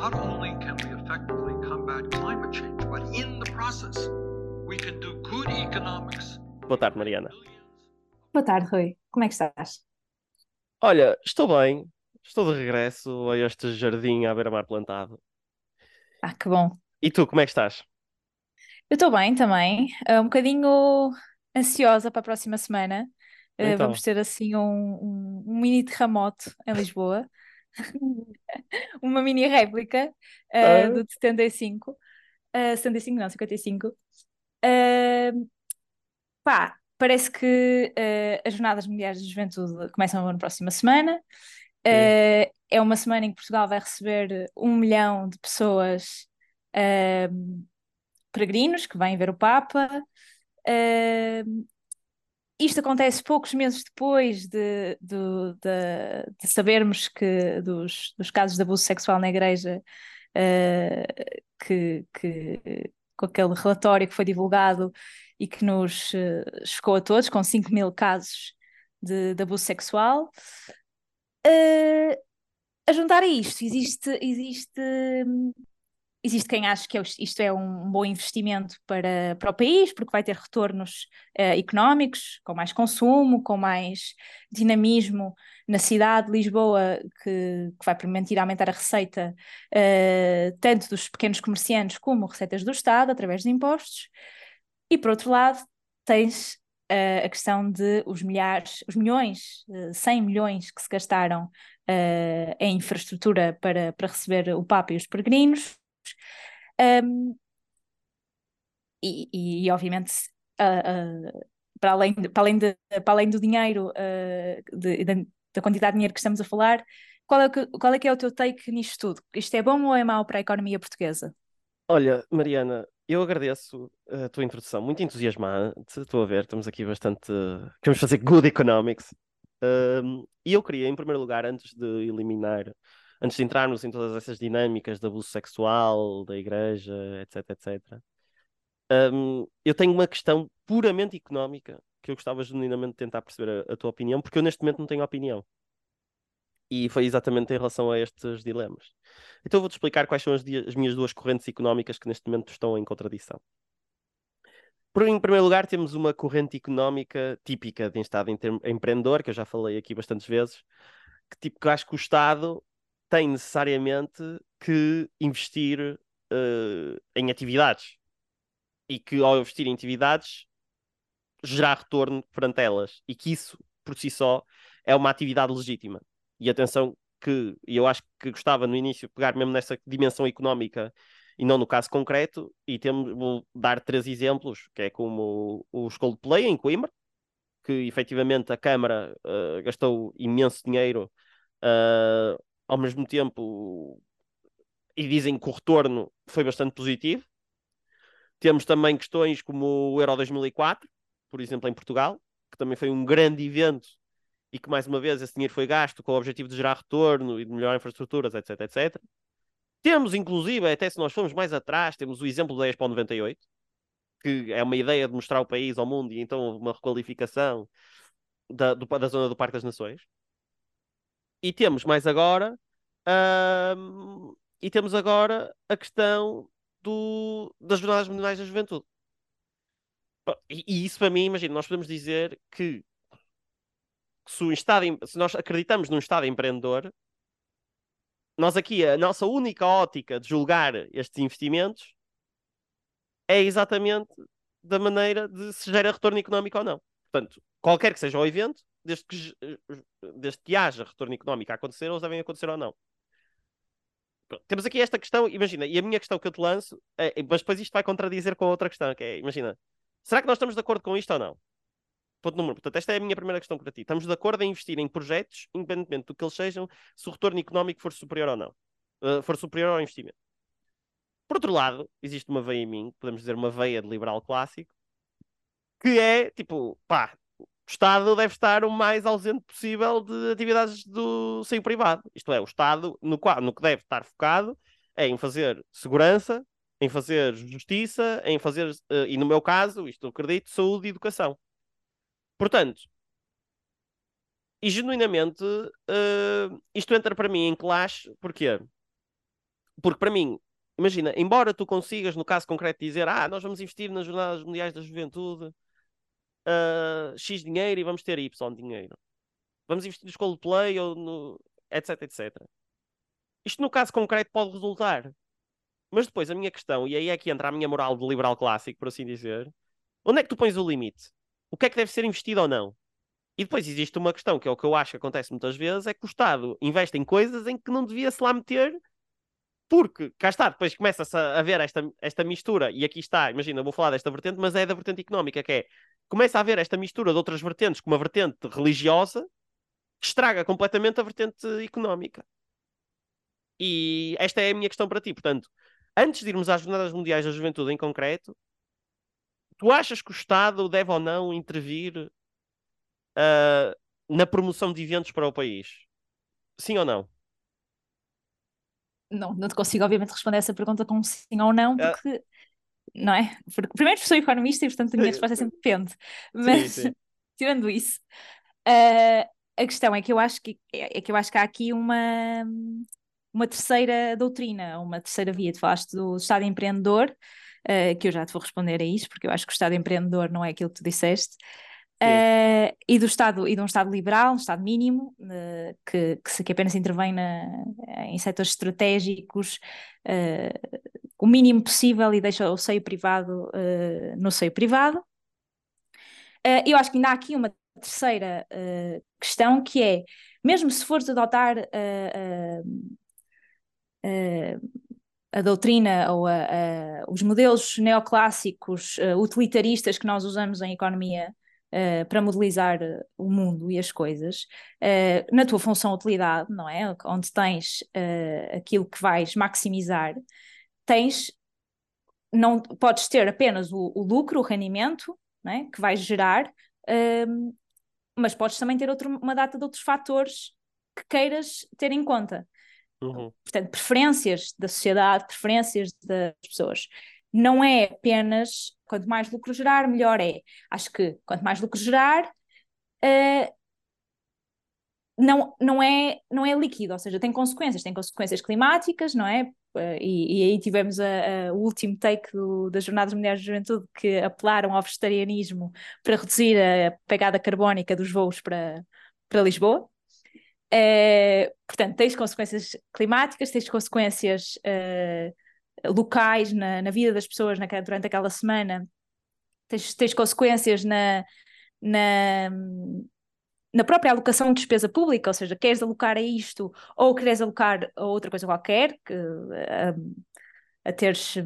not only can we effectively combat climate change, but in the process, we can do good economics. Boa tarde, Mariana. Boa tarde, Rui. Como é que estás? Olha, estou bem. Estou de regresso a este jardim à beira-mar plantado. Ah, que bom. E tu, como é que estás? Eu estou bem também, uh, um bocadinho ansiosa para a próxima semana. Uh, Então, vamos ter assim um, um, um mini terremoto em Lisboa, uma mini réplica uh, do de 75, uh, 75 não, 55. Uh, pá, parece que uh, as Jornadas Mundiais de Juventude começam na próxima semana. Uh, é uma semana em que Portugal vai receber um milhão de pessoas peregrinos que vêm ver o Papa. Uh, isto acontece poucos meses depois de, do- de, de sabermos que dos, dos casos de abuso sexual na Igreja, uh, que, que- com aquele relatório que foi divulgado e que nos uh, chocou a todos, com 5 mil casos de, de abuso sexual. Uh, a juntar a isto, existe, existe, existe quem acha que é isto é um bom investimento para, para o país, porque vai ter retornos eh, económicos, com mais consumo, com mais dinamismo na cidade de Lisboa, que, que vai permitir aumentar a receita eh, tanto dos pequenos comerciantes como receitas do Estado, através de impostos. E por outro lado, tens eh, a questão de os milhares, os milhões, eh, 100 milhões que se gastaram em infraestrutura para, para receber o Papa e os peregrinos. Um, e, e, e, obviamente, ah, ah, para além, de- para além, de- para além do dinheiro, ah, de- da da quantidade de dinheiro que estamos a falar, qual é, que, qual é que é o teu take nisto tudo? Isto é bom ou é mau para a economia portuguesa? Olha, Mariana, eu agradeço a tua introdução, muito entusiasmante. Estou a ver, estamos aqui bastante. Queremos fazer good economics. E eu queria, em primeiro lugar, antes de eliminar, antes de entrarmos em todas essas dinâmicas de abuso sexual, da igreja, etc, etc, um, eu tenho uma questão puramente económica que eu gostava genuinamente de tentar perceber a, a tua opinião, porque eu neste momento não tenho opinião. E foi exatamente em relação a estes dilemas. Então vou-te explicar quais são as, as minhas duas correntes económicas que neste momento estão em contradição. Por, em primeiro lugar, temos uma corrente económica típica de Estado empre- empreendedor, que eu já falei aqui bastantes vezes, que tipo que acho que o Estado tem necessariamente que investir eh, em atividades e que ao investir em atividades gerar retorno perante elas e que isso por si só é uma atividade legítima. E atenção que eu acho que gostava no início pegar mesmo nessa dimensão económica e não no caso concreto e temos, vou dar três exemplos, que é como o, Coldplay em Coimbra, que efetivamente a Câmara eh, gastou imenso dinheiro eh, ao mesmo tempo e dizem que o retorno foi bastante positivo. Temos também questões como o Euro 2004, por exemplo, em Portugal, que também foi um grande evento e que, mais uma vez, esse dinheiro foi gasto com o objetivo de gerar retorno e de melhorar infraestruturas, etc, etc. Temos, inclusive, até se nós formos mais atrás, temos o exemplo da Expo 98, que é uma ideia de mostrar o país ao mundo e então uma requalificação da, do- da zona do Parque das Nações. E temos mais agora, ahm, e temos agora a questão do, das Jornadas Mundiais da Juventude. E, e isso para mim, imagina, nós podemos dizer que se, Estado, se nós acreditamos num Estado empreendedor, nós aqui, a nossa única ótica de julgar estes investimentos é exatamente da maneira de se gera retorno económico ou não. Portanto, qualquer que seja o evento, desde que, ge- desde que haja retorno económico a acontecer, eles devem acontecer ou não. Temos aqui esta questão, imagina, e a minha questão que eu te lanço, é, mas depois isto vai contradizer com a outra questão, que é, imagina, será que nós estamos de acordo com isto ou não? Ponto número. Portanto, esta é a minha primeira questão para ti. Estamos de acordo em investir em projetos, independentemente do que eles sejam, se o retorno económico for superior ou não. Uh, for superior ao investimento. Por outro lado, existe uma veia em mim, podemos dizer uma veia de liberal clássico, que é tipo, pá, o Estado deve estar o mais ausente possível de atividades do seio privado. Isto é, o Estado, no, qual, no que deve estar focado, é em fazer segurança, em fazer justiça, em fazer, uh, e no meu caso, isto eu acredito, saúde e educação. Portanto, e genuinamente, uh, isto entra para mim em clash, porquê? Porque para mim, imagina, embora tu consigas, no caso concreto, dizer ah, nós vamos investir nas Jornadas Mundiais da Juventude uh, X dinheiro e vamos ter Y dinheiro. Vamos investir no Coldplay ou no... etc, etc. Isto no caso concreto pode resultar. Mas depois a minha questão, e aí é que entra a minha moral de liberal clássico, por assim dizer, onde é que tu pões o limite? O que é que deve ser investido ou não? E depois existe uma questão, que é o que eu acho que acontece muitas vezes, é que o Estado investe em coisas em que não devia se lá meter, porque, cá está, depois começa-se a, a ver esta, esta mistura, e aqui está, imagina, vou falar desta vertente, mas é da vertente económica, que é, começa a haver esta mistura de outras vertentes, como a vertente religiosa, que estraga completamente a vertente económica. E esta é a minha questão para ti, portanto, antes de irmos às Jornadas Mundiais da Juventude em concreto, tu achas que o Estado deve ou não intervir uh, na promoção de eventos para o país? Sim ou não? Não, não te consigo, obviamente, responder essa pergunta com sim ou não, ah. porque. Uh... Não é? Porque, primeiro, sou economista e, portanto, a minha resposta é sempre depende. Mas, sim, sim. tirando isso, uh, a questão é que eu acho que, é, é que eu acho que há aqui uma, uma terceira doutrina, uma terceira via. Tu falaste do Estado empreendedor, uh, que eu já te vou responder a isso, porque eu acho que o Estado empreendedor não é aquilo que tu disseste. Uh, e do Estado e de um Estado liberal, um Estado mínimo, uh, que, que, que, apenas intervém na, em setores estratégicos uh, o mínimo possível e deixa o seio privado no seio privado. eu acho que ainda há aqui uma terceira questão que é, mesmo se fores adotar a doutrina ou a, a, os modelos neoclássicos utilitaristas que nós usamos em economia uh, para modelizar o mundo e as coisas, uh, na tua função utilidade, não é? Onde tens uh, aquilo que vais maximizar, tens, não podes ter apenas o, o lucro, o rendimento, não é? que vais gerar, ehm, mas podes também ter outro, uma data de outros fatores que queiras ter em conta. Uhum. Portanto, preferências da sociedade, preferências das pessoas não é apenas quanto mais lucro gerar, melhor é. Acho que quanto mais lucro gerar, uh, não, não, é, não é líquido, ou seja, tem consequências, tem consequências climáticas, não é? Uh, e, e, aí tivemos a, a, o último take do, das Jornadas Mundiais de Juventude que apelaram ao vegetarianismo para reduzir a pegada carbónica dos voos para, para Lisboa. Uh, portanto, tens consequências climáticas, tens consequências uh, locais na, na vida das pessoas durante aquela semana, tens, tens consequências na, na, na própria alocação de despesa pública, ou seja, queres alocar a isto ou queres alocar a outra coisa qualquer, que, a, a teres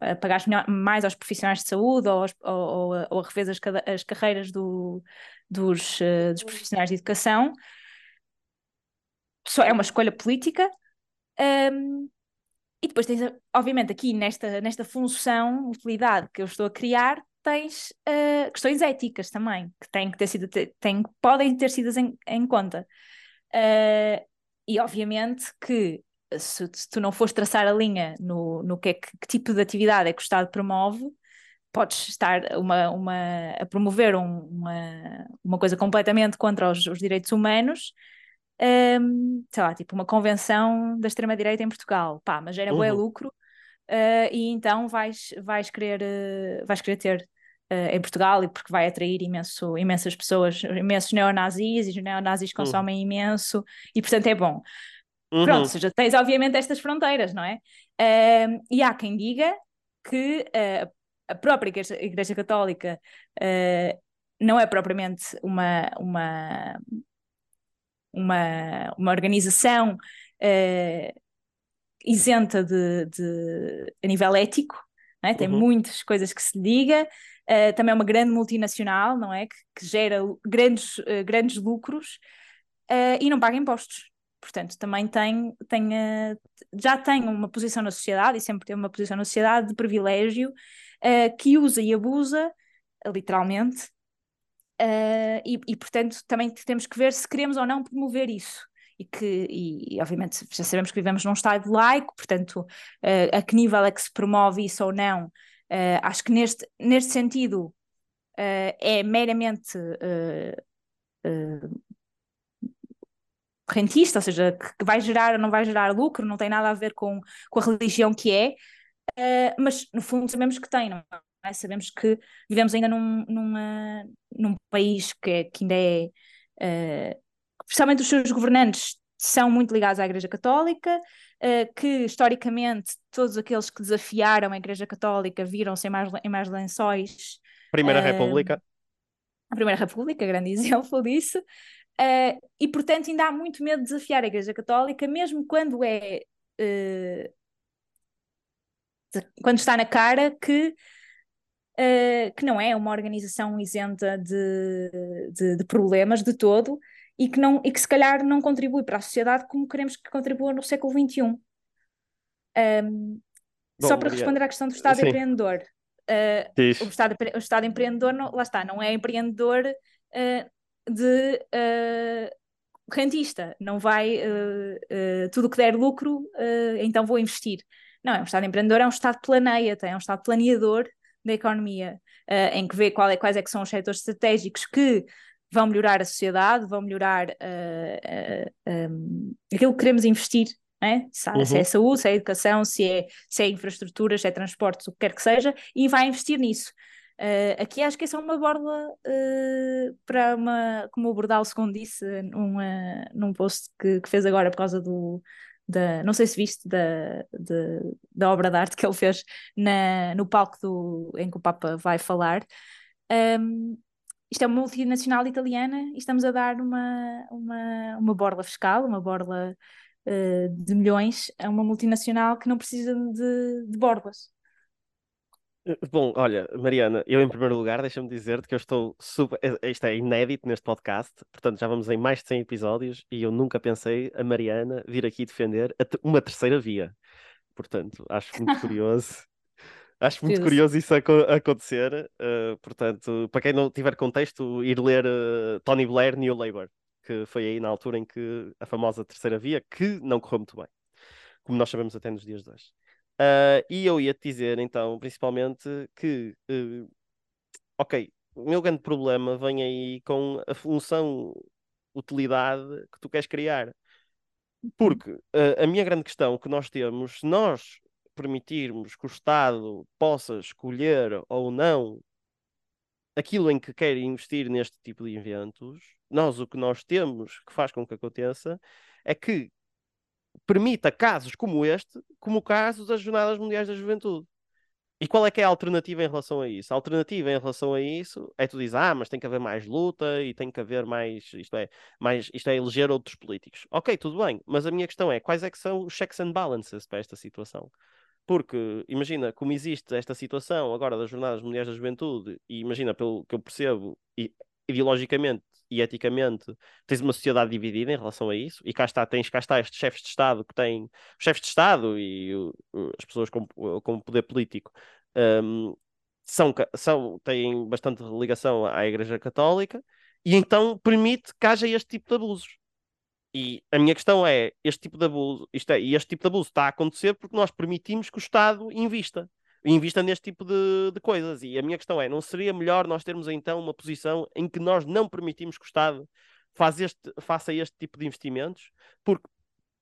a pagar mais aos profissionais de saúde ou, aos, ou, ou a rever as, as carreiras do, dos, uh, dos profissionais de educação. Só é uma escolha política. Um, e depois tens, obviamente, aqui nesta, nesta função, utilidade que eu estou a criar, tens uh, questões éticas também, que têm que ter sido, têm, podem ter sido em, em conta. Uh, e obviamente que se, se, tu não fores traçar a linha no, no que, é que, que, tipo de atividade é que o Estado promove, podes estar uma, uma, a promover um, uma, uma coisa completamente contra os, os direitos humanos um, sei lá, tipo uma convenção da extrema-direita em Portugal, pá, mas era uhum. bué lucro, uh, e então vais, vais, querer, uh, vais querer ter uh, em Portugal, e porque vai atrair imenso, imensas pessoas, imensos neonazis, e os neonazis uhum. consomem uhum. imenso, e portanto é bom. Uhum. Pronto, ou seja, tens obviamente estas fronteiras, não é? e há quem diga que a própria Igreja, Igreja Católica não é propriamente uma, uma uma, uma organização uh, isenta de, de, a nível ético, é? tem uhum. muitas coisas que se liga, uh, também é uma grande multinacional, não é? Que, que gera grandes, uh, grandes lucros e não paga impostos. Portanto, também tem, tem já tem uma posição na sociedade e sempre teve uma posição na sociedade de privilégio que usa e abusa, literalmente, Uh, e, e, portanto, também temos que ver se queremos ou não promover isso. E que, e, obviamente, já sabemos que vivemos num Estado laico, portanto, uh, a que nível é que se promove isso ou não? Uh, acho que neste, neste sentido é meramente rentista, ou seja, que vai gerar ou não vai gerar lucro, não tem nada a ver com, com a religião que é, uh, mas no fundo sabemos que tem, não é? Sabemos que vivemos ainda num, numa, num país que, é, que ainda é, uh, especialmente os seus governantes são muito ligados à Igreja Católica, uh, que historicamente todos aqueles que desafiaram a Igreja Católica viram-se em mais, em mais lençóis. Primeira República. A Primeira República, grande exemplo disso. Uh, e, portanto, ainda há muito medo de desafiar a Igreja Católica, mesmo quando é. Uh, quando está na cara que, uh, que não é uma organização isenta de, de, de, problemas de todo e que, não, e que se calhar não contribui para a sociedade como queremos que contribua no século XXI. Um, Bom, só para responder à questão do Estado Sim. empreendedor. Uh, o, Estado, o Estado empreendedor, não, lá está, não é empreendedor uh, de uh, rentista, não vai uh, uh, tudo que der lucro, então vou investir. Não, é um Estado empreendedor, é um Estado planeia, é um Estado planeador da economia, em que vê é, quais é que são os setores estratégicos que vão melhorar a sociedade, vão melhorar um, aquilo que queremos investir é? Se, uhum. se, é saúde, se é educação, se é, se é infraestruturas, se é transportes, o que quer que seja, e vai investir nisso. Uh, aqui acho que essa é uma borla uh, para uma, como o Bordal segundo disse numa, num post que, que, fez agora por causa do, da, não sei se viste, da, de, da obra de arte que ele fez na, no palco do, em que o Papa vai falar. Um, isto é uma multinacional italiana e estamos a dar uma, uma, uma borla fiscal, uma borla uh, de milhões a uma multinacional que não precisa de, de borlas. Bom, olha, Mariana, eu em primeiro lugar, deixa-me dizer-te que eu estou super. Eh, isto é inédito neste podcast, portanto já vamos em mais de 100 episódios e eu nunca pensei a Mariana vir aqui defender uma terceira via. Portanto, acho muito curioso. Acho muito curioso isso acontecer. Uh, portanto, para quem não tiver contexto, ir ler uh, Tony Blair, New Labour, que foi aí na altura em que a famosa terceira via, que não correu muito bem, como nós sabemos até nos dias de hoje. Uh, e eu ia te dizer, então, principalmente, que, ok, o meu grande problema vem aí com a função, utilidade que tu queres criar. Porque uh, a minha grande questão que nós temos, nós permitirmos que o Estado possa escolher ou não aquilo em que quer investir neste tipo de eventos, nós o que nós temos que faz com que aconteça é que permita casos como este, como o caso das Jornadas Mundiais da Juventude. E qual é que é a alternativa em relação a isso? A alternativa em relação a isso é tu dizes, ah, mas tem que haver mais luta e tem que haver mais, isto é, mais, isto é eleger outros políticos. Ok, tudo bem, mas a minha questão é, quais é que são os checks and balances para esta situação? Porque, imagina, como existe esta situação agora das Jornadas Mundiais da Juventude, e imagina, pelo que eu percebo, e ideologicamente e eticamente tens uma sociedade dividida em relação a isso, e cá está, tens cá está estes chefes de Estado que têm, chefes de Estado e as pessoas com, com poder político um, são, são, têm bastante ligação à Igreja Católica, e então permite que haja este tipo de abusos. E a minha questão é, este tipo de abuso, isto é, este tipo de abuso está a acontecer porque nós permitimos que o Estado invista invista neste tipo de, de, coisas. E a minha questão é: não seria melhor nós termos então uma posição em que nós não permitimos que o Estado faz este, faça este tipo de investimentos? Porque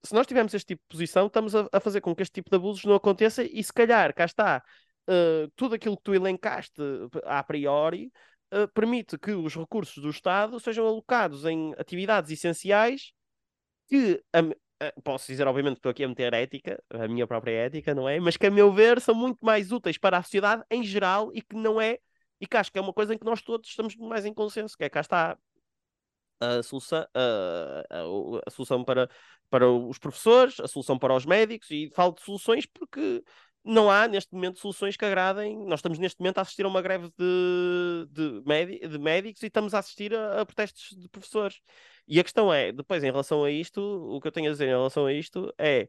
se nós tivermos este tipo de posição, estamos a, a fazer com que este tipo de abusos não aconteça e se calhar, cá está, uh, tudo aquilo que tu elencaste a priori. Uh, permite que os recursos do Estado sejam alocados em atividades essenciais que a, eh, posso dizer, obviamente, que estou aqui a meter ética, a minha própria ética, não é? Mas que, a meu ver, são muito mais úteis para a sociedade em geral e que não é, e que acho que é uma coisa em que nós todos estamos mais em consenso, que é cá está a solução, a, a, a solução para, para os professores, a solução para os médicos, e falo de soluções porque não há neste momento soluções que agradem. Nós estamos neste momento a assistir a uma greve de, de, de médicos e estamos a assistir a, a, protestos de professores. E a questão é, depois, em relação a isto, o que eu tenho a dizer em relação a isto é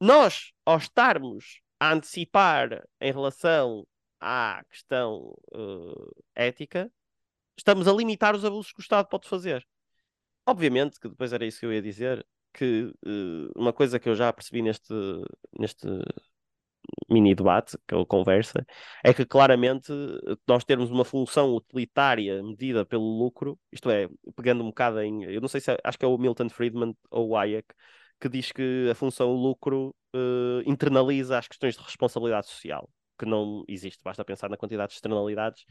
nós, ao estarmos a antecipar em relação à questão uh, ética, estamos a limitar os abusos que o Estado pode fazer. Obviamente que depois era isso que eu ia dizer, que uh, uma coisa que eu já percebi neste, neste mini debate, que é conversa, é que claramente nós termos uma função utilitária medida pelo lucro, isto é, pegando um bocado em, eu não sei se é, acho que é o Milton Friedman ou o Hayek, que diz que a função lucro uh, internaliza as questões de responsabilidade social, que não existe, basta pensar na quantidade de externalidades,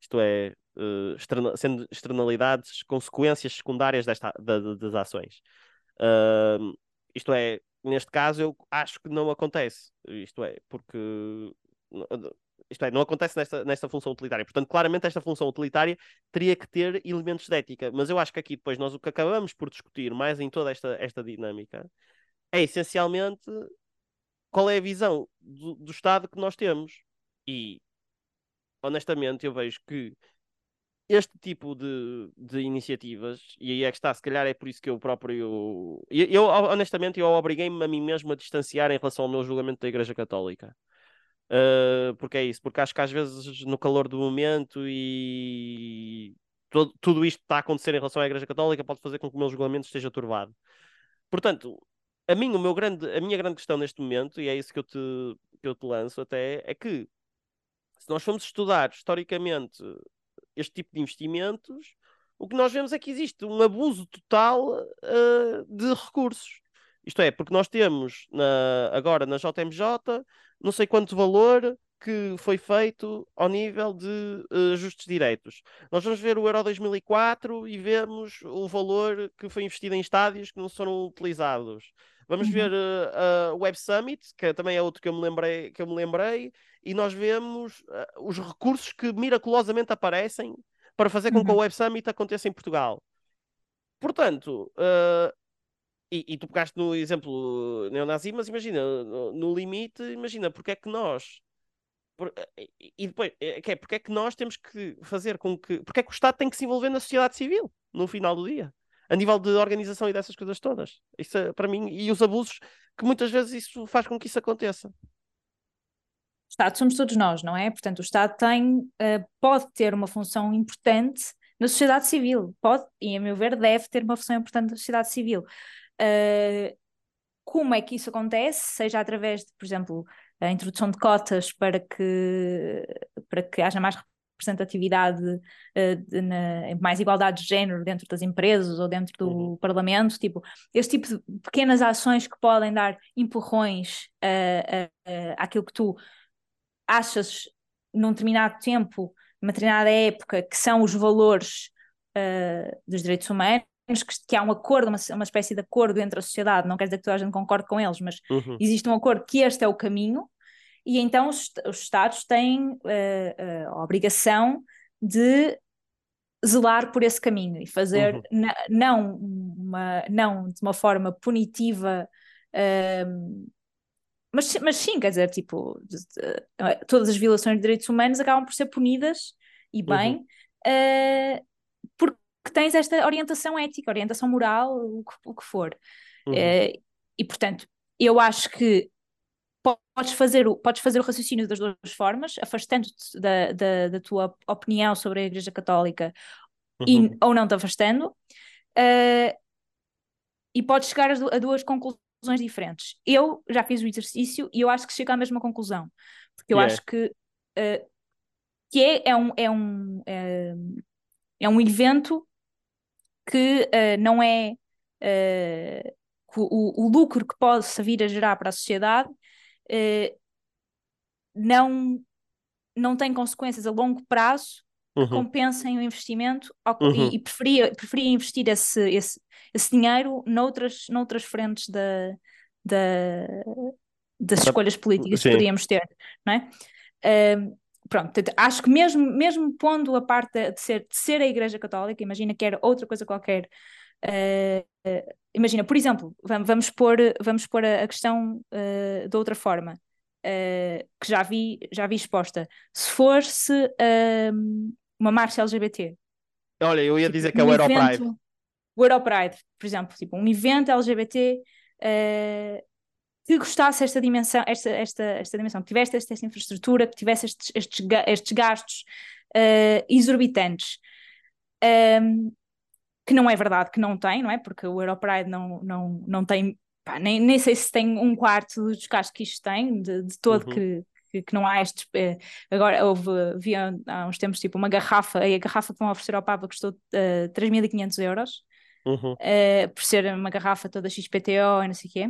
isto é, uh, externa sendo externalidades, consequências secundárias desta, da, das ações. Uh, isto é, neste caso, eu acho que não acontece. Isto é, porque. Isto é, não acontece nesta, nesta função utilitária. Portanto, claramente, esta função utilitária teria que ter elementos de ética. Mas eu acho que aqui, depois, nós o que acabamos por discutir mais em toda esta, esta dinâmica é essencialmente qual é a visão do, do Estado que nós temos. E, honestamente, eu vejo que este tipo de, de iniciativas, e aí é que está, se calhar é por isso que eu próprio. Eu, eu honestamente, eu obriguei-me a mim mesmo a distanciar em relação ao meu julgamento da Igreja Católica. Uh, porque é isso, porque acho que às vezes no calor do momento e todo, tudo isto que está a acontecer em relação à Igreja Católica pode fazer com que o meu julgamento esteja turvado. Portanto, a mim, o meu grande, a minha grande questão neste momento, e é isso que eu te, que eu te lanço até, é que se nós formos estudar historicamente este tipo de investimentos, o que nós vemos é que existe um abuso total uh, de recursos. Isto é, porque nós temos na, agora na JMJ não sei quanto valor que foi feito ao nível de uh, justos direitos. Nós vamos ver o Euro 2004 e vemos o valor que foi investido em estádios que não foram utilizados. Vamos uhum. ver uh, o Web Summit, que também é outro que eu me lembrei, que eu me lembrei e nós vemos uh, os recursos que miraculosamente aparecem para fazer com uhum. que o Web Summit aconteça em Portugal. Portanto, uh, e, e, tu pegaste no exemplo neonazi, mas imagina, no, no, limite, imagina, porque é que nós. Por, e depois, que é, porque é que nós temos que fazer com que. Porque é que o Estado tem que se envolver na sociedade civil no final do dia? A nível de organização e dessas coisas todas. Isso é, para mim, e os abusos, que muitas vezes isso faz com que isso aconteça. Estado somos todos nós, não é? Portanto, o Estado tem, uh, pode ter uma função importante na sociedade civil, pode, e a meu ver, deve ter uma função importante na sociedade civil. Uh, como é que isso acontece? Seja através de, por exemplo, a introdução de cotas para que, para que haja mais representatividade, uh, na, mais igualdade de género dentro das empresas ou dentro do uhum. Parlamento, tipo, este tipo de pequenas ações que podem dar empurrões uh, uh, àquilo que tu achas num determinado tempo, numa determinada época, que são os valores uh, dos direitos humanos, que, que, há um acordo, uma, uma espécie de acordo entre a sociedade, não quer dizer que toda a gente concorde com eles, mas uhum. existe um acordo que este é o caminho, e então os, os Estados têm uh, a obrigação de zelar por esse caminho e fazer uhum. na, não, uma, não de uma forma punitiva uh, mas, mas sim, quer dizer, tipo, é? todas as violações de direitos humanos acabam por ser punidas e bem, uhum. uh, porque tens esta orientação ética, orientação moral, o que, o que for. Uhum. Uh, e portanto, eu acho que podes fazer o, podes fazer o raciocínio das duas formas, afastando-te da, da, da, tua opinião sobre a Igreja Católica uhum. e, ou não te afastando, uh, e podes chegar a, duas conclusões diferentes. Eu já fiz o exercício e eu acho que chego à mesma conclusão, porque eu yeah. acho que, uh, que é, é, um, é, um, é, é um evento que uh, não é o, o, lucro que possa vir a gerar para a sociedade não, não tem consequências a longo prazo que uhum. compensem o investimento uhum. e, e, preferia, preferia investir esse, esse, esse dinheiro noutras, noutras frentes da, da, das escolhas políticas Sim. que poderíamos ter, não é? Uh, pronto, acho que mesmo, mesmo pondo a parte de ser, de ser a Igreja Católica, imagina que era outra coisa qualquer, uh, imagina, por exemplo, vamos, vamos pôr, vamos pôr a, a questão uh, de outra forma, que já vi, já vi exposta. Se fosse uma marcha LGBT. Olha, eu ia tipo, dizer que é o Europride. O Europride, por exemplo, tipo, um evento LGBT uh, que gostasse esta dimensão, esta, esta, esta dimensão, que tivesse esta, esta infraestrutura, que tivesse estes, estes, estes gastos uh, exorbitantes. Um, que não é verdade que não tem, não é? Porque o Europride não, não, não tem pá, nem, nem sei se tem um quarto dos gastos que isto tem, de, de todo Uhum. que, que, que não há estes. eh, agora houve, havia há uns tempos tipo uma garrafa, e a garrafa que vão oferecer ao Papa custou uh, 3.500 euros, Uhum. eh, por ser uma garrafa toda XPTO e não sei o quê.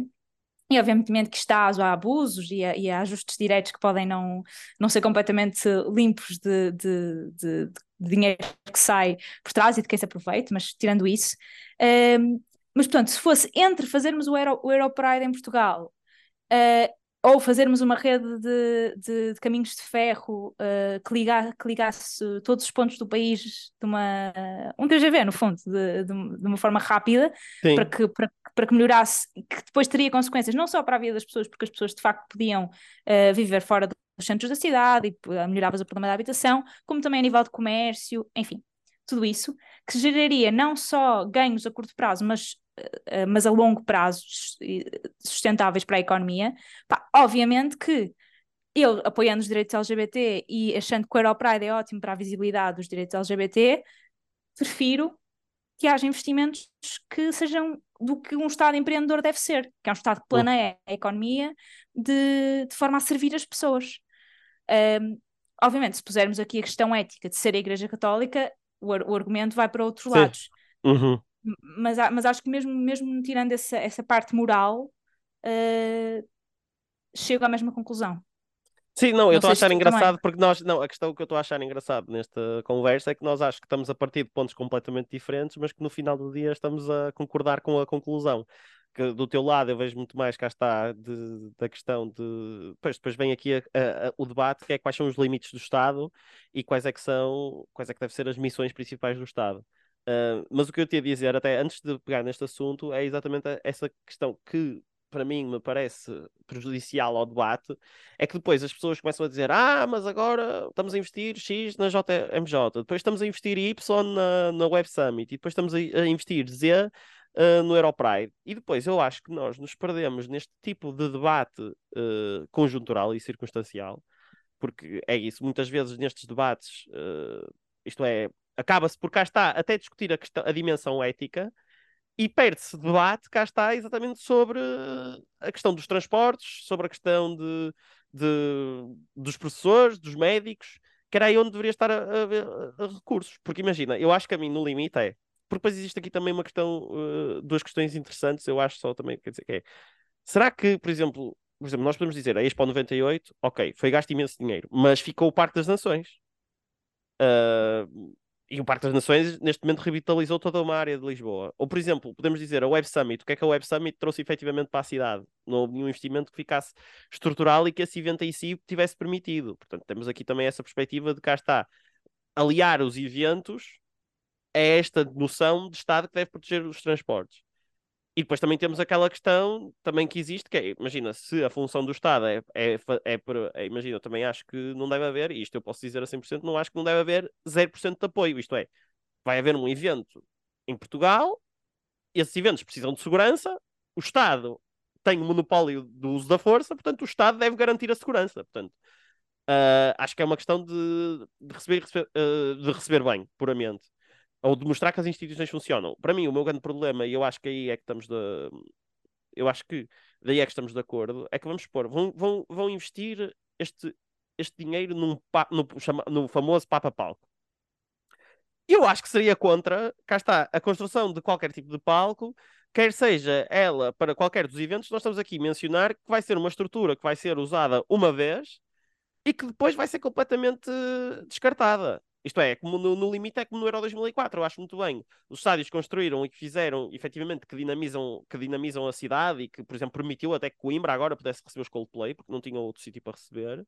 E obviamente que está há abusos e há, e ajustes diretos que podem não, não ser completamente limpos de, de, de, de dinheiro que sai por trás e de quem se aproveita, mas tirando isso. ehm, mas portanto, se fosse entre fazermos o, Euro, o Europride em Portugal eh, ou fazermos uma rede de, de, de caminhos de ferro eh, que, liga, que ligasse todos os pontos do país de uma um TGV, no fundo, de, de, de uma forma rápida, Sim. para que, para, para que melhorasse, que depois teria consequências não só para a vida das pessoas, porque as pessoas de facto podiam eh, viver fora dos centros da cidade e eh, melhoravas o problema da habitação, como também a nível de comércio, enfim, tudo isso, que geraria não só ganhos a curto prazo, mas, eh, mas a longo prazo sus- sustentáveis para a economia. Pá, obviamente que eu, apoiando os direitos LGBT e achando que o Europride é ótimo para a visibilidade dos direitos LGBT, prefiro que haja investimentos que sejam do que um Estado empreendedor deve ser, que é um Estado que planeia a economia de, de forma a servir as pessoas. Um, obviamente, se pusermos aqui a questão ética de ser a Igreja Católica, o, o argumento vai para outros Sim. lados. Uhum. Mas, mas acho que mesmo, mesmo tirando essa, essa parte moral, uh, chego à mesma conclusão. Sim, não, eu Não estou a achar engraçado porque nós, não, a questão que eu estou a achar engraçado nesta conversa é que nós acho que estamos a partir de pontos completamente diferentes, mas que no final do dia estamos a concordar com a conclusão. Que do teu lado eu vejo muito mais, cá está, de- da questão de. Pois, depois vem aqui a- a- o debate que é quais são os limites do Estado e quais é que são, quais é que devem ser as missões principais do Estado. Ah, mas o que eu tinha a dizer, até antes de pegar neste assunto, é exatamente essa questão que, para mim, me parece prejudicial ao debate, é que depois as pessoas começam a dizer: Ah, mas agora estamos a investir X na JMJ, depois estamos a investir Y na, na Web Summit, e depois estamos a, a investir Z uh, no Europride. E depois eu acho que nós nos perdemos neste tipo de debate uh, conjuntural e circunstancial, porque é isso, muitas vezes nestes debates, uh, isto é, acaba-se por cá está até discutir a, questão, a dimensão ética e perde-se debate, cá está, exatamente sobre a questão dos transportes, sobre a questão de, de- dos professores, dos médicos, que era aí onde deveria estar a- a- a recursos. Porque imagina, eu acho que a mim no limite é. Porque depois existe aqui também uma questão, uh, duas questões interessantes, eu acho só também, quer dizer, que é. Será que, por exemplo, por exemplo, nós podemos dizer a Expo 98, ok, foi gasto imenso dinheiro, mas ficou o Parque das Nações. Uh, e o Parque das Nações, neste momento, revitalizou toda uma área de Lisboa. Ou, por exemplo, podemos dizer a Web Summit. O que é que a Web Summit trouxe efetivamente para a cidade? Não houve nenhum investimento que ficasse estrutural e que esse evento em si tivesse permitido. Portanto, temos aqui também essa perspectiva de cá está. Aliar os eventos a esta noção de Estado que deve proteger os transportes. E depois também temos aquela questão também que existe, que é, imagina, se a função do Estado é, é, é, é- imagina, eu também acho que não deve haver, e isto eu posso dizer a 100%, não acho que não deve haver 0% de apoio, isto é, vai haver um evento em Portugal, esses eventos precisam de segurança, o Estado tem o monopólio do uso da força, portanto o Estado deve garantir a segurança, portanto, ah, acho que é uma questão de, de receber, receber, ah, de receber bem, puramente ou de mostrar que as instituições funcionam. Para mim, o meu grande problema, e eu acho que aí é que estamos de... eu acho que daí é que estamos de acordo, é que vamos supor, vão, vão, vão investir este, este dinheiro num, no, chama- no famoso Papa Palco. Eu acho que seria contra, cá está, a construção de qualquer tipo de palco, quer seja ela para qualquer dos eventos, nós estamos aqui a mencionar que vai ser uma estrutura que vai ser usada uma vez e que depois vai ser completamente descartada. Isto é, como no, no limite é como no Euro 2004, eu acho muito bem. Os estádios construíram e que fizeram, efetivamente, que dinamizam, que dinamizam a cidade e que, por exemplo, permitiu até que Coimbra agora pudesse receber os Coldplay, porque não tinha outro sítio para receber.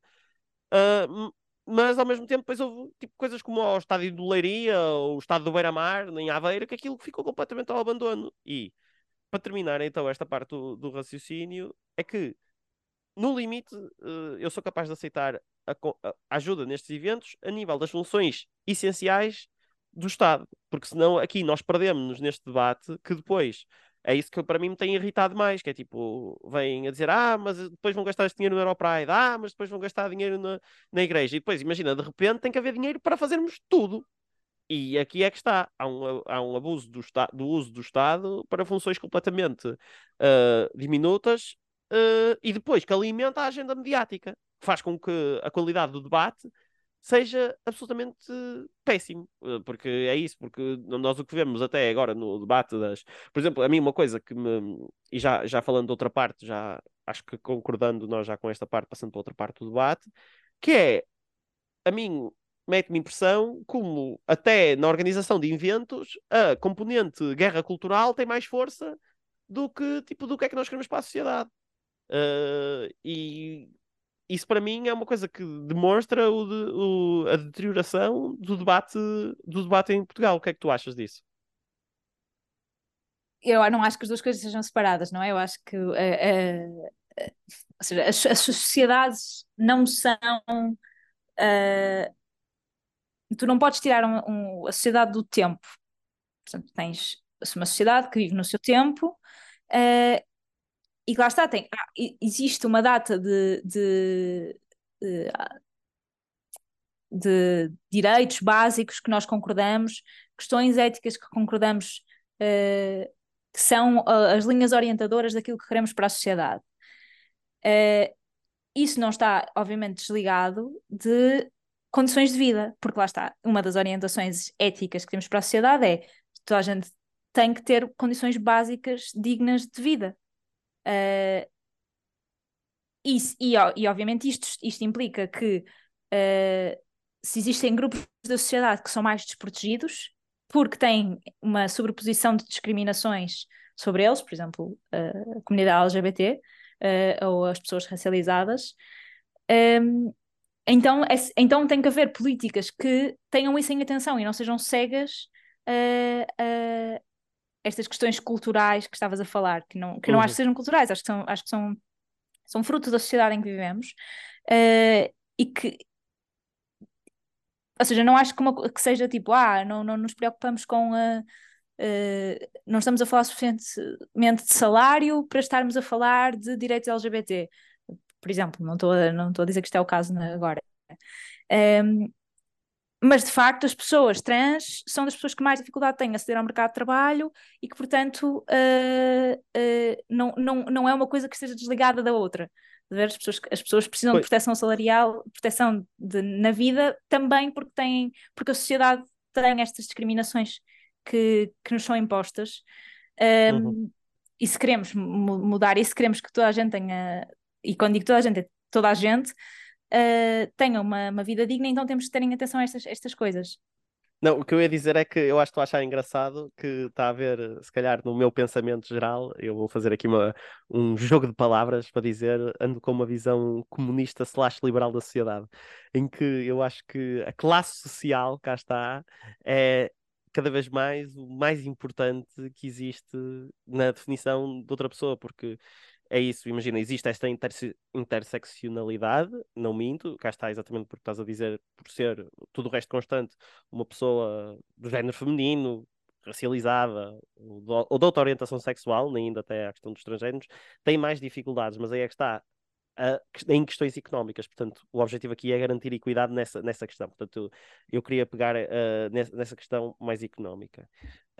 M- mas, ao mesmo tempo, depois houve tipo, coisas como o estádio do Leiria, ou o estádio do Beira-Mar, em Aveiro, que aquilo ficou completamente ao abandono. E, para terminar, então, esta parte do, do raciocínio, é que no limite, eh, eu sou capaz de aceitar ajuda nestes eventos a nível das funções essenciais do Estado, porque senão aqui nós perdemos-nos neste debate que depois é isso que para mim me tem irritado mais, que é tipo, vêm a dizer, ah, mas depois vão gastar este dinheiro no Europride, ah, mas depois vão gastar dinheiro na, na igreja, e depois, imagina, de repente tem que haver dinheiro para fazermos tudo. E aqui é que está. Há um, há um abuso do, do uso do Estado para funções completamente uh, diminutas uh, e depois que alimenta a agenda mediática, faz com que a qualidade do debate seja absolutamente péssimo, porque é isso, porque nós o que vemos até agora no debate das, por exemplo, a mim uma coisa que me, e já, já falando de outra parte, já acho que concordando nós já com esta parte, passando para outra parte do debate, que é, a mim mete-me impressão como até na organização de eventos a componente guerra cultural tem mais força do que tipo do que é que nós queremos para a sociedade. Uh, e isso para mim é uma coisa que demonstra o de, o, a deterioração do debate, do debate em Portugal. O que é que tu achas disso? Eu não acho que as duas coisas sejam separadas, não é? Eu acho que uh, uh, ou seja, as, as, sociedades não são. Uh, tu não podes tirar um, um, a sociedade do tempo. Portanto, tens uma sociedade que vive no seu tempo e que lá está, tem, ah, existe uma data de, de, de, de, direitos básicos que nós concordamos, questões éticas que concordamos uh, que são as linhas orientadoras daquilo que queremos para a sociedade. Uh, isso não está, obviamente, desligado de condições de vida, porque lá está, uma das orientações éticas que temos para a sociedade é toda a gente tem que ter condições básicas dignas de vida. Uh, isso, e, e, obviamente isto, isto implica que uh, se existem grupos da sociedade que são mais desprotegidos, porque têm uma sobreposição de discriminações sobre eles, por exemplo, uh, a comunidade LGBT uh, ou as pessoas racializadas, um, então, é, então tem que haver políticas que tenham isso em atenção e não sejam cegas estas questões culturais que estavas a falar, que não, que não uhum. acho que sejam culturais, acho que são, acho que são, são fruto da sociedade em que vivemos uh, e que ou seja, não acho que, uma, que seja tipo, ah, não, não nos preocupamos com a, uh, não estamos a falar suficientemente de salário para estarmos a falar de direitos LGBT, por exemplo, não estou a, não estou a dizer que isto é o caso agora. Um, mas de facto as pessoas trans são das pessoas que mais dificuldade têm a aceder ao mercado de trabalho e que, portanto, uh, uh, não, não, não é uma coisa que esteja desligada da outra. As pessoas, as pessoas precisam de proteção salarial, proteção de, na vida, também porque têm, porque a sociedade tem estas discriminações que, que nos são impostas. Um, uhum. E se queremos mudar isso, queremos que toda a gente tenha, e quando digo toda a gente, é toda a gente, uh, tenham uma, uma, vida digna, então temos que terem atenção a estas, estas coisas. Não, o que eu ia dizer é que eu acho que estou a achar engraçado que está a ver, se calhar no meu pensamento geral, eu vou fazer aqui uma, um jogo de palavras para dizer, ando com uma visão comunista slash liberal da sociedade, em que eu acho que a classe social, cá está, é cada vez mais o mais importante que existe na definição de outra pessoa, porque é isso, imagina, existe esta interse interseccionalidade, não minto, cá está exatamente porque estás a dizer, por ser tudo o resto constante, uma pessoa do género feminino, racializada ou de, ou de outra orientação sexual, nem ainda até a questão dos transgêneros, tem mais dificuldades, mas aí é que está, em questões económicas. Portanto, o objetivo aqui é garantir equidade nessa, nessa questão. Portanto, eu queria pegar uh, nessa questão mais económica.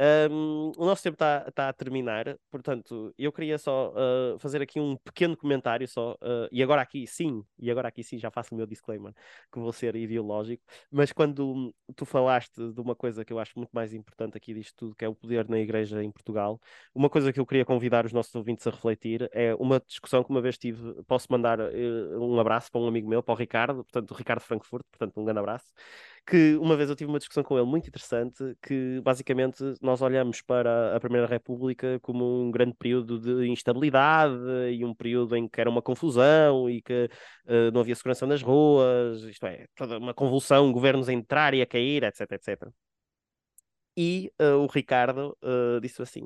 Um, o nosso tempo está tá a terminar, portanto, eu queria só uh, fazer aqui um pequeno comentário só, uh, e agora aqui sim, e agora aqui sim já faço o meu disclaimer, que vou ser ideológico, mas quando tu falaste de uma coisa que eu acho muito mais importante aqui disto tudo, que é o poder na igreja em Portugal, uma coisa que eu queria convidar os nossos ouvintes a refletir é uma discussão que uma vez tive, posso mandar uh, um abraço para um amigo meu, para o Ricardo, portanto, o Ricardo Frankfurt, portanto, um grande abraço, que uma vez eu tive uma discussão com ele muito interessante, que basicamente nós olhamos para a Primeira República como um grande período de instabilidade e um período em que era uma confusão e que uh, não havia segurança nas ruas, isto é, toda uma convulsão, governos a entrar e a cair, etc, etc. E uh, o Ricardo uh, disse assim: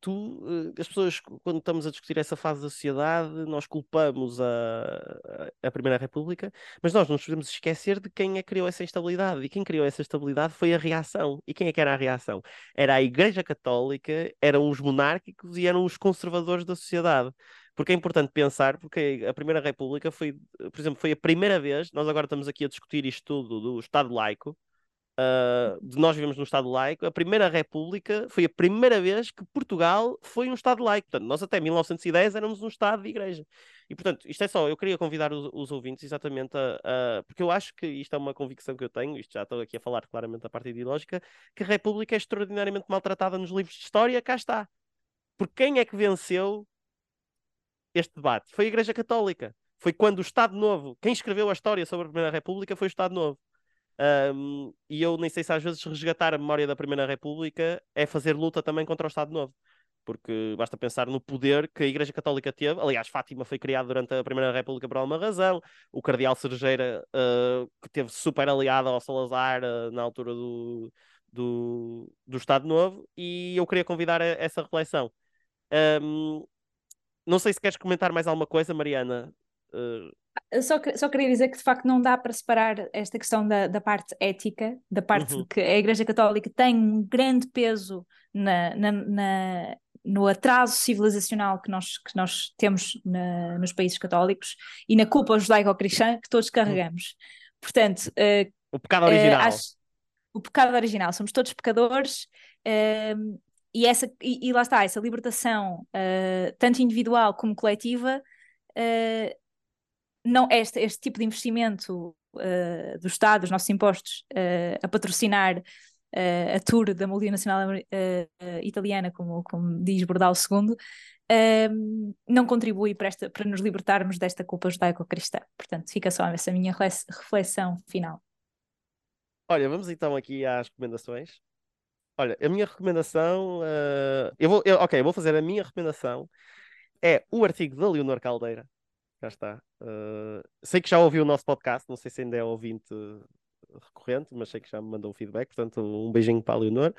tu, eh, as pessoas, quando estamos a discutir essa fase da sociedade, nós culpamos a, a Primeira República, mas nós não nos podemos esquecer de quem é que criou essa instabilidade. E quem criou essa estabilidade foi a reação. E quem é que era a reação? Era a Igreja Católica, eram os monárquicos e eram os conservadores da sociedade. Porque é importante pensar, porque a Primeira República foi, por exemplo, foi a primeira vez, nós agora estamos aqui a discutir isto tudo do Estado laico, uh, de nós vivemos num Estado laico, a Primeira República foi a primeira vez que Portugal foi um Estado laico. Portanto, nós até 1910 éramos um Estado de igreja. E, portanto, isto é só, eu queria convidar os, os ouvintes exatamente a, a, Porque eu acho que isto é uma convicção que eu tenho, isto já estou aqui a falar claramente da parte ideológica, que a República é extraordinariamente maltratada nos livros de história, cá está. Porque quem é que venceu este debate? Foi a Igreja Católica. Foi quando o Estado Novo, quem escreveu a história sobre a Primeira República foi o Estado Novo. Um, e eu nem sei se às vezes resgatar a memória da Primeira República é fazer luta também contra o Estado Novo. Porque basta pensar no poder que a Igreja Católica teve. Aliás, Fátima foi criada durante a Primeira República por alguma razão. O Cardeal Cerejeira, uh, que teve super aliado ao Salazar uh, na altura do, do, do Estado Novo. E eu queria convidar a, essa reflexão. Um, não sei se queres comentar mais alguma coisa, Mariana. Uh, só, só queria dizer que de facto não dá para separar esta questão da, da parte ética, da parte uhum. que a Igreja Católica tem um grande peso na, na, na no atraso civilizacional que nós, que nós temos na, nos países católicos e na culpa judaico-cristã que todos carregamos. Portanto, uh, o pecado original. Uh, acho, o pecado original, somos todos pecadores. Uh, e, essa, e, e, lá está, essa libertação, tanto individual como coletiva, não, este, este tipo de investimento uh, do Estado, dos nossos impostos, uh, a patrocinar uh, a tour da multinacional italiana, como, como diz Bordal II, ehm, não contribui para, esta, para nos libertarmos desta culpa judaico-cristã. Portanto, fica só essa minha reflexão final. Olha, vamos então aqui às recomendações. Olha, a minha recomendação. eu vou, eu, ok, eu vou fazer a minha recomendação. É o artigo da Leonor Caldeira, cá está. Uh, sei que já ouviu o nosso podcast, não sei se ainda é ouvinte recorrente, mas sei que já me mandou um feedback, portanto, um beijinho para a Leonor.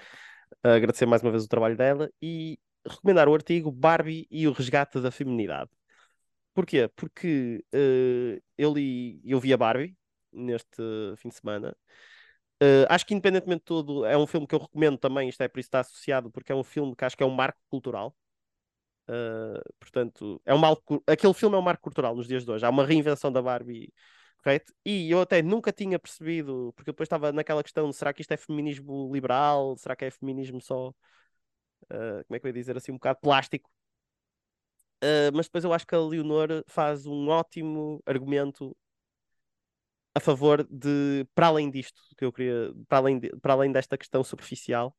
Uh, agradecer mais uma vez o trabalho dela e recomendar o artigo Barbie e o resgate da feminidade. Porquê? Porque uh, eu li, eu vi a Barbie neste fim de semana. Uh, acho que, independentemente de tudo, é um filme que eu recomendo também. Isto é por isso está associado, porque é um filme que acho que é um marco cultural. Uh, portanto, é um marco, aquele filme é um marco cultural nos dias de hoje. Há uma reinvenção da Barbie, correto? E eu até nunca tinha percebido, porque depois estava naquela questão: de, será que isto é feminismo liberal? Será que é feminismo só, uh, como é que eu ia dizer assim, um bocado plástico? Uh, mas depois eu acho que a Leonor faz um ótimo argumento a favor de, para além disto, que eu queria, para além, de, para além desta questão superficial,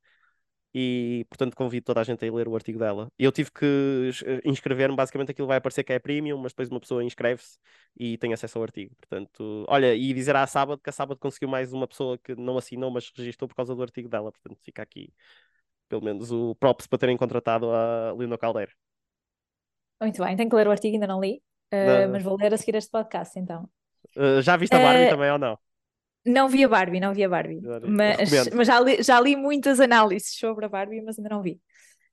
e portanto convido toda a gente a ler o artigo dela. Eu tive que eh, inscrever-me, basicamente aquilo vai aparecer que é premium, mas depois uma pessoa inscreve-se e tem acesso ao artigo. Portanto, olha, e dizer à sábado que a sábado conseguiu mais uma pessoa que não assinou, mas registrou por causa do artigo dela. Portanto, fica aqui pelo menos o props para terem contratado a Leonor Caldeira. Muito bem, tenho que ler o artigo, ainda não li, uh, mas vou ler a seguir este podcast então. Uh, já viste a Barbie uh, também ou não? Não vi a Barbie, não vi a Barbie. Mas, mas já, li, já li muitas análises sobre a Barbie, mas ainda não vi.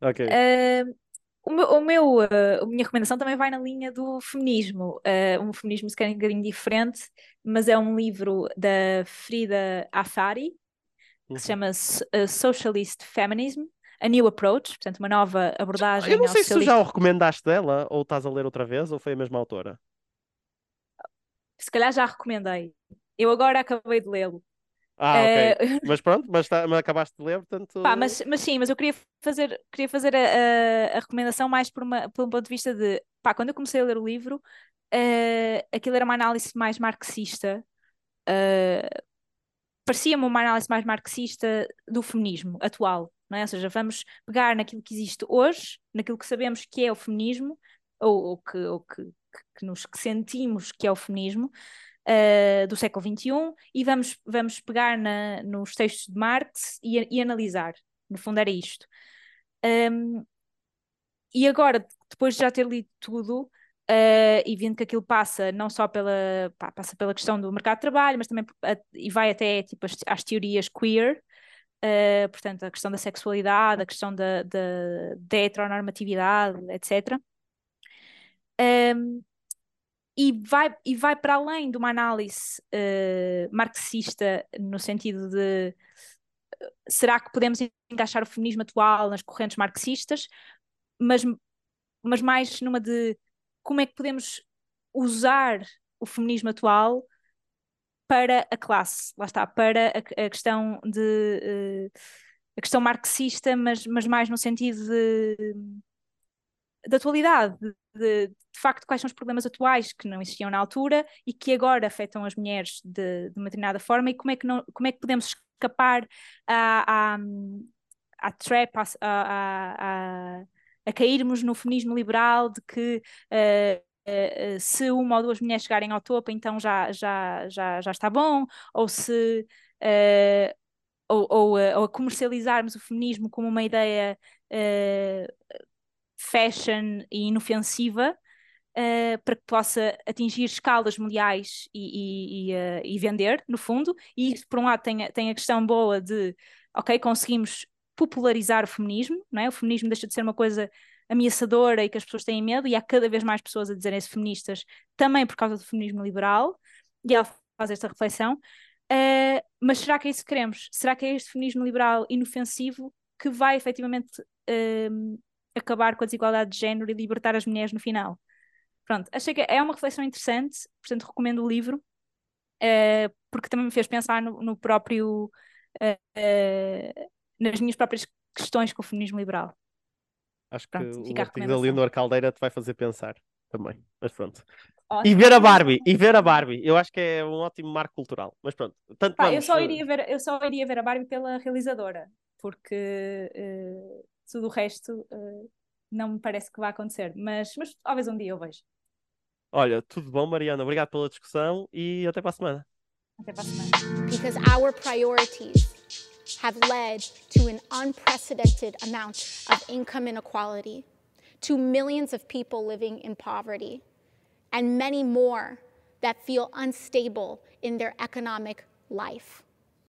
Ok. Uh, o meu, o meu, uh, a minha recomendação também vai na linha do feminismo. Uh, um feminismo se calhar um bocadinho diferente, mas é um livro da Frida Afari, que uhum. se chama uh, Socialist Feminism. A New Approach, portanto, uma nova abordagem. Eu não sei se tu já o recomendaste dela, ou estás a ler outra vez, ou foi a mesma autora. Se calhar já recomendei. Eu agora acabei de lê-lo. Ah, ok. Uh... Mas pronto, mas, tá, mas, acabaste de ler, portanto. Pá, mas, mas sim, mas eu queria fazer, queria fazer a, a, recomendação mais por, uma, por um ponto de vista de. Pá, quando eu comecei a ler o livro, uh, aquilo era uma análise mais marxista. Uh, Parecia-me uma análise mais marxista do feminismo atual, não é? Ou seja, vamos pegar naquilo que existe hoje, naquilo que sabemos que é o feminismo, ou, ou que, ou que, que, que, nos, que sentimos que é o feminismo, uh, do século XXI e vamos, vamos pegar na, nos textos de Marx e, e analisar. No fundo, era isto. Um, e agora, depois de já ter lido tudo, uh, e vendo que aquilo passa não só pela, pá, passa pela questão do mercado de trabalho, mas também e vai até tipo, as, às teorias queer, uh, portanto, a questão da sexualidade, a questão da, da, da heteronormatividade, etc. Um, e vai, e vai para além de uma análise uh, marxista no sentido de será que podemos encaixar o feminismo atual nas correntes marxistas, mas, mas mais numa de como é que podemos usar o feminismo atual para a classe, lá está, para a, a questão de uh, a questão marxista, mas, mas mais no sentido de, de atualidade, de, de, facto quais são os problemas atuais que não existiam na altura e que agora afetam as mulheres de, de uma determinada forma e como é que, não, como é que podemos escapar à, à, à trap, à, à, a cairmos no feminismo liberal de que uh, se uma ou duas mulheres chegarem ao topo, então já, já, já, já está bom, ou se uh, ou, ou, ou, a comercializarmos o feminismo como uma ideia fashion e inofensiva. para que possa atingir escalas mundiais e, e, e, e, vender, no fundo, e isso, por um lado, tem, tem a questão boa de, ok, conseguimos popularizar o feminismo, não é? O feminismo deixa de ser uma coisa ameaçadora e que as pessoas têm medo, e há cada vez mais pessoas a dizerem-se feministas, também por causa do feminismo liberal, e ela faz esta reflexão. Uh, mas será que é isso que queremos? Será que é este feminismo liberal inofensivo que vai efetivamente uh, acabar com a desigualdade de género e libertar as mulheres no final? Pronto, achei que é uma reflexão interessante, portanto recomendo o livro, uh, porque também me fez pensar no, no próprio nas minhas próprias questões com o feminismo liberal. Acho que pronto, o artigo da Leonor Caldeira te vai fazer pensar também, mas pronto. Ótimo. E ver a Barbie, e ver a Barbie, eu acho que é um ótimo marco cultural, mas pronto. Tanto Pá, vamos... eu, só iria ver, eu só iria ver a Barbie pela realizadora, porque uh, tudo o resto uh, não me parece que vai acontecer, mas, mas talvez um dia eu vejo. Olha, tudo bom, Mariana, obrigado pela discussão e até para a semana. Até para a semana. Because our priorities have led to an unprecedented amount of income inequality, to millions of people living in poverty, and many more that feel unstable in their economic life.